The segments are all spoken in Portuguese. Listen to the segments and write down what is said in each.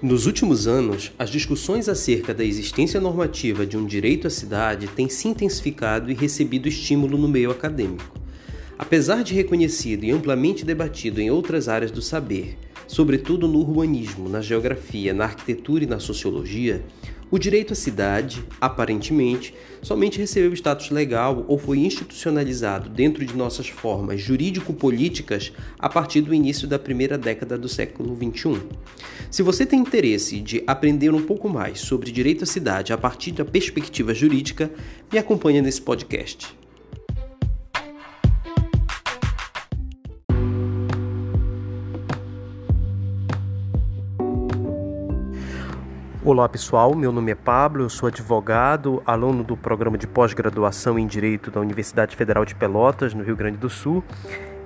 Nos últimos anos, as discussões acerca da existência normativa de um direito à cidade têm se intensificado e recebido estímulo no meio acadêmico. Apesar de reconhecido e amplamente debatido em outras áreas do saber, sobretudo no urbanismo, na geografia, na arquitetura e na sociologia, o direito à cidade, aparentemente, somente recebeu status legal ou foi institucionalizado dentro de nossas formas jurídico-políticas a partir do início da primeira década do século XXI. Se você tem interesse de aprender um pouco mais sobre direito à cidade a partir da perspectiva jurídica, me acompanhe nesse podcast. Olá pessoal, meu nome é Pablo, eu sou advogado, aluno do programa de pós-graduação em Direito da Universidade Federal de Pelotas, no Rio Grande do Sul,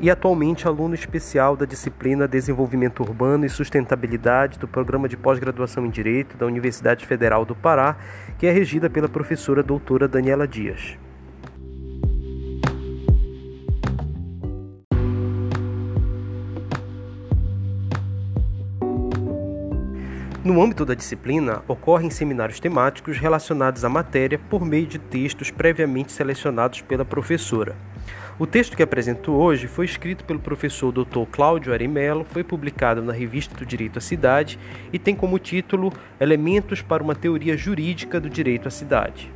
e atualmente aluno especial da disciplina Desenvolvimento Urbano e Sustentabilidade do programa de pós-graduação em Direito da Universidade Federal do Pará, que é regida pela professora doutora Daniela Dias. No âmbito da disciplina, ocorrem seminários temáticos relacionados à matéria por meio de textos previamente selecionados pela professora. O texto que apresento hoje foi escrito pelo professor Dr. Cláudio Arimelo, foi publicado na Revista do Direito à Cidade e tem como título Elementos para uma Teoria Jurídica do Direito à Cidade.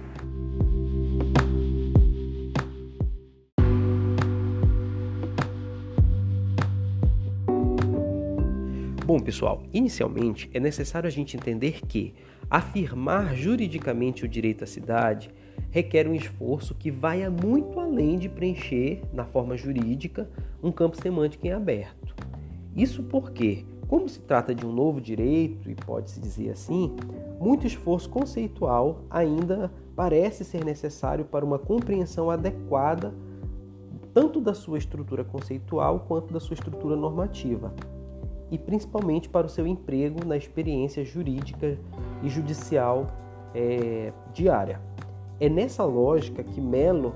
Bom, pessoal, inicialmente é necessário a gente entender que afirmar juridicamente o direito à cidade requer um esforço que vai muito além de preencher, na forma jurídica, um campo semântico em aberto. Isso porque, como se trata de um novo direito, e pode-se dizer assim, muito esforço conceitual ainda parece ser necessário para uma compreensão adequada tanto da sua estrutura conceitual quanto da sua estrutura normativa e principalmente para o seu emprego na experiência jurídica e judicial é, diária. É nessa lógica que Mello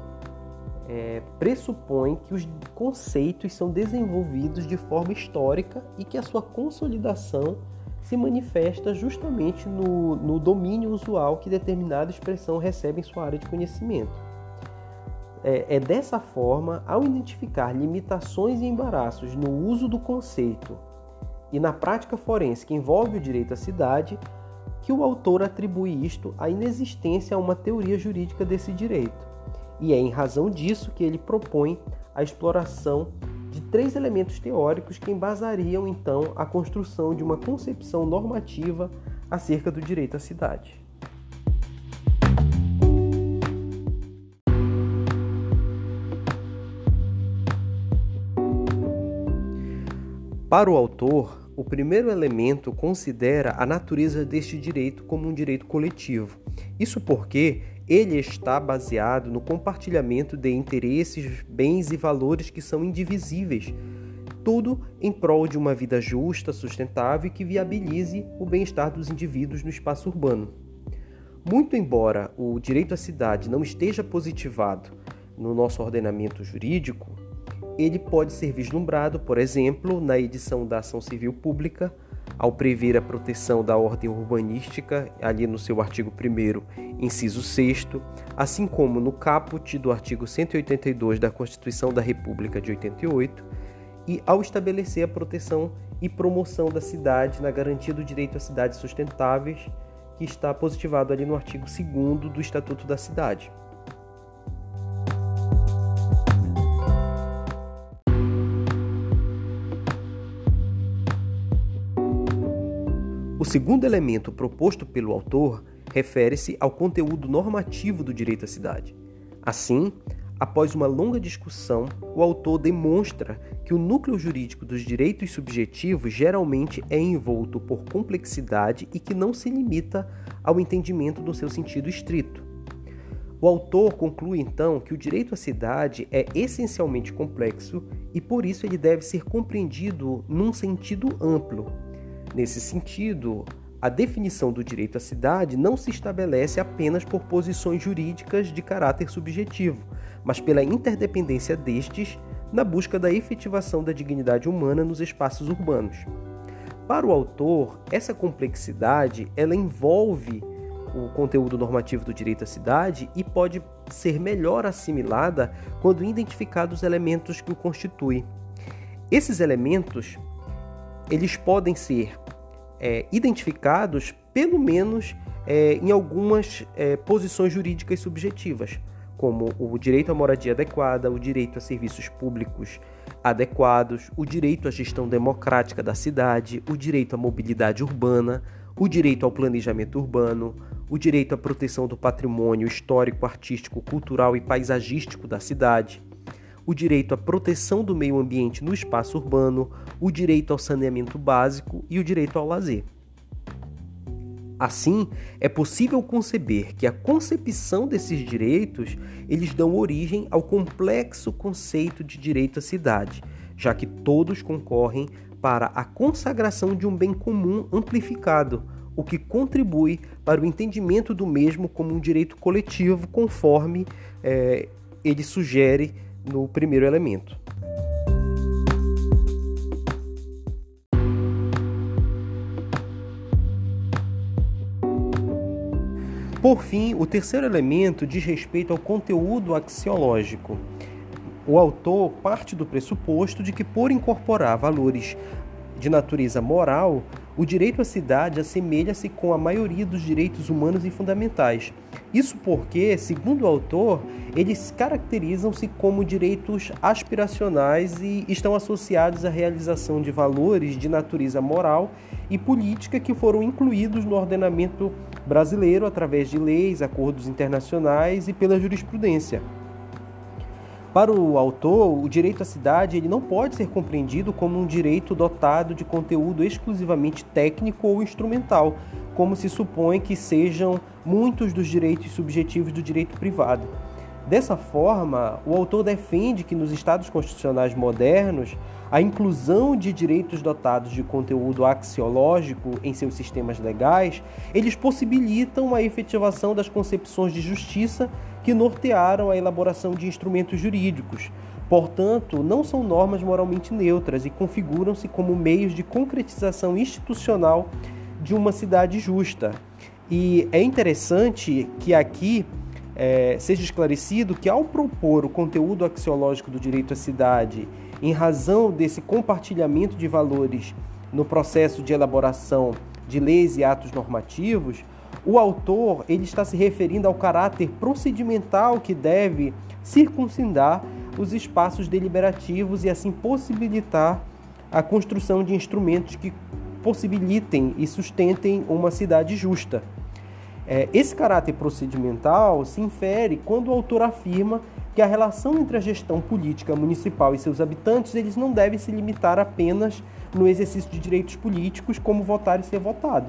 é, pressupõe que os conceitos são desenvolvidos de forma histórica e que a sua consolidação se manifesta justamente no, no domínio usual que determinada expressão recebe em sua área de conhecimento. É, é dessa forma, ao identificar limitações e embaraços no uso do conceito e na prática forense que envolve o direito à cidade, que o autor atribui isto à inexistência a uma teoria jurídica desse direito. E é em razão disso que ele propõe a exploração de três elementos teóricos que embasariam então a construção de uma concepção normativa acerca do direito à cidade. Para o autor, o primeiro elemento considera a natureza deste direito como um direito coletivo. Isso porque ele está baseado no compartilhamento de interesses, bens e valores que são indivisíveis, tudo em prol de uma vida justa, sustentável e que viabilize o bem-estar dos indivíduos no espaço urbano. Muito embora o direito à cidade não esteja positivado no nosso ordenamento jurídico, ele pode ser vislumbrado, por exemplo, na edição da ação civil pública, ao prever a proteção da ordem urbanística, ali no seu artigo 1, inciso 6, assim como no caput do artigo 182 da Constituição da República de 88, e ao estabelecer a proteção e promoção da cidade na garantia do direito a cidades sustentáveis, que está positivado ali no artigo 2 do Estatuto da Cidade. Segundo elemento proposto pelo autor refere-se ao conteúdo normativo do direito à cidade. Assim, após uma longa discussão, o autor demonstra que o núcleo jurídico dos direitos subjetivos geralmente é envolto por complexidade e que não se limita ao entendimento do seu sentido estrito. O autor conclui então que o direito à cidade é essencialmente complexo e por isso ele deve ser compreendido num sentido amplo, Nesse sentido, a definição do direito à cidade não se estabelece apenas por posições jurídicas de caráter subjetivo, mas pela interdependência destes na busca da efetivação da dignidade humana nos espaços urbanos. Para o autor, essa complexidade ela envolve o conteúdo normativo do direito à cidade e pode ser melhor assimilada quando identificados os elementos que o constituem. Esses elementos eles podem ser é, identificados pelo menos é, em algumas é, posições jurídicas subjetivas, como o direito à moradia adequada, o direito a serviços públicos adequados, o direito à gestão democrática da cidade, o direito à mobilidade urbana, o direito ao planejamento urbano, o direito à proteção do patrimônio histórico, artístico, cultural e paisagístico da cidade, o direito à proteção do meio ambiente no espaço urbano, o direito ao saneamento básico e o direito ao lazer. Assim, é possível conceber que a concepção desses direitos, eles dão origem ao complexo conceito de direito à cidade, já que todos concorrem para a consagração de um bem comum amplificado, o que contribui para o entendimento do mesmo como um direito coletivo, conforme é, ele sugere no primeiro elemento. Por fim, o terceiro elemento diz respeito ao conteúdo axiológico. O autor parte do pressuposto de que, por incorporar valores de natureza moral, o direito à cidade assemelha-se com a maioria dos direitos humanos e fundamentais. Isso porque, segundo o autor, eles caracterizam-se como direitos aspiracionais e estão associados à realização de valores de natureza moral e política que foram incluídos no ordenamento brasileiro através de leis, acordos internacionais e pela jurisprudência. Para o autor, o direito à cidade ele não pode ser compreendido como um direito dotado de conteúdo exclusivamente técnico ou instrumental, como se supõe que sejam muitos dos direitos subjetivos do direito privado. Dessa forma, o autor defende que nos estados constitucionais modernos, a inclusão de direitos dotados de conteúdo axiológico em seus sistemas legais, eles possibilitam a efetivação das concepções de justiça que nortearam a elaboração de instrumentos jurídicos. Portanto, não são normas moralmente neutras e configuram-se como meios de concretização institucional de uma cidade justa. E é interessante que aqui é, seja esclarecido que, ao propor o conteúdo axiológico do direito à cidade, em razão desse compartilhamento de valores no processo de elaboração de leis e atos normativos, o autor ele está se referindo ao caráter procedimental que deve circuncindar os espaços deliberativos e assim possibilitar a construção de instrumentos que possibilitem e sustentem uma cidade justa. É, esse caráter procedimental se infere quando o autor afirma que a relação entre a gestão política municipal e seus habitantes eles não deve se limitar apenas no exercício de direitos políticos, como votar e ser votado.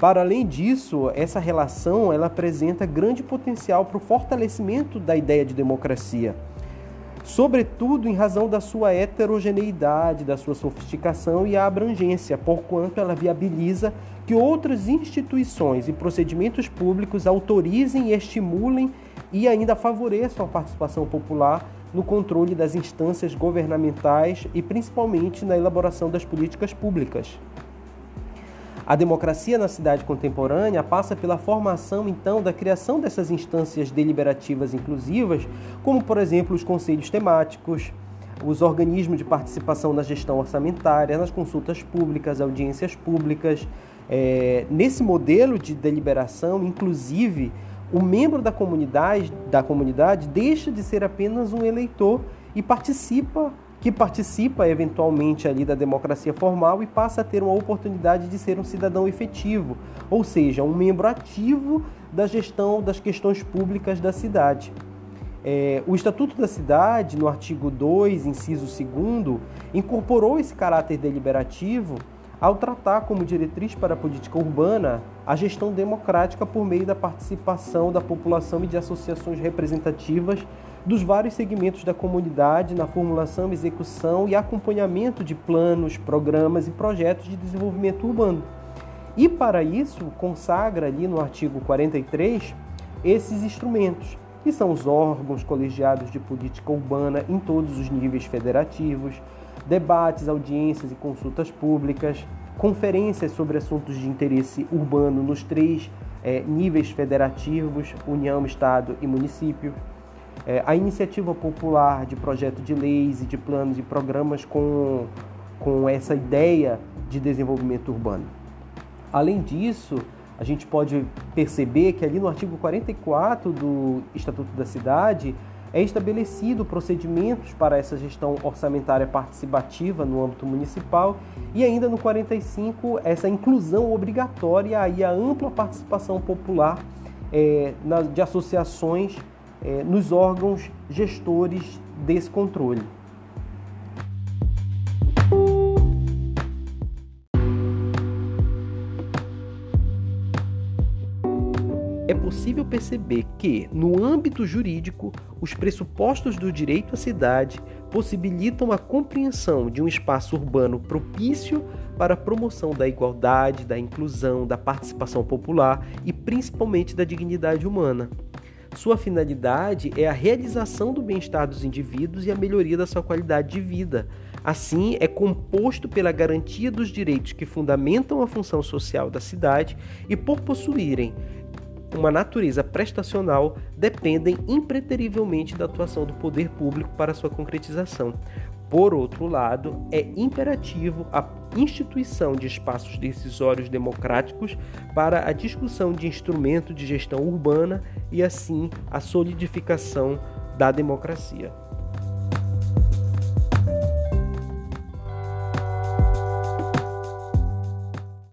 Para além disso, essa relação ela apresenta grande potencial para o fortalecimento da ideia de democracia, sobretudo em razão da sua heterogeneidade, da sua sofisticação e abrangência, porquanto ela viabiliza que outras instituições e procedimentos públicos autorizem estimulem e ainda favoreçam a participação popular no controle das instâncias governamentais e principalmente na elaboração das políticas públicas. A democracia na cidade contemporânea passa pela formação, então, da criação dessas instâncias deliberativas inclusivas, como, por exemplo, os conselhos temáticos, os organismos de participação na gestão orçamentária, nas consultas públicas, audiências públicas. É, nesse modelo de deliberação, inclusive, o membro da comunidade, da comunidade deixa de ser apenas um eleitor e participa que participa eventualmente ali da democracia formal e passa a ter uma oportunidade de ser um cidadão efetivo, ou seja, um membro ativo da gestão das questões públicas da cidade. É, o Estatuto da Cidade, no artigo 2, inciso 2, incorporou esse caráter deliberativo ao tratar como diretriz para a política urbana a gestão democrática por meio da participação da população e de associações representativas dos vários segmentos da comunidade na formulação, execução e acompanhamento de planos, programas e projetos de desenvolvimento urbano. E para isso, consagra ali no artigo 43 esses instrumentos, que são os órgãos colegiados de política urbana em todos os níveis federativos, debates, audiências e consultas públicas, conferências sobre assuntos de interesse urbano nos três é, níveis federativos, União, Estado e município. É, a iniciativa popular de projeto de leis e de planos e programas com, com essa ideia de desenvolvimento urbano. Além disso, a gente pode perceber que ali no artigo 44 do Estatuto da Cidade é estabelecido procedimentos para essa gestão orçamentária participativa no âmbito municipal e ainda no 45 essa inclusão obrigatória e a ampla participação popular é, na, de associações é, nos órgãos gestores desse controle. Possível perceber que, no âmbito jurídico, os pressupostos do direito à cidade possibilitam a compreensão de um espaço urbano propício para a promoção da igualdade, da inclusão, da participação popular e principalmente da dignidade humana. Sua finalidade é a realização do bem-estar dos indivíduos e a melhoria da sua qualidade de vida. Assim, é composto pela garantia dos direitos que fundamentam a função social da cidade e por possuírem uma natureza prestacional dependem impreterivelmente da atuação do poder público para sua concretização. Por outro lado, é imperativo a instituição de espaços decisórios democráticos para a discussão de instrumentos de gestão urbana e, assim, a solidificação da democracia.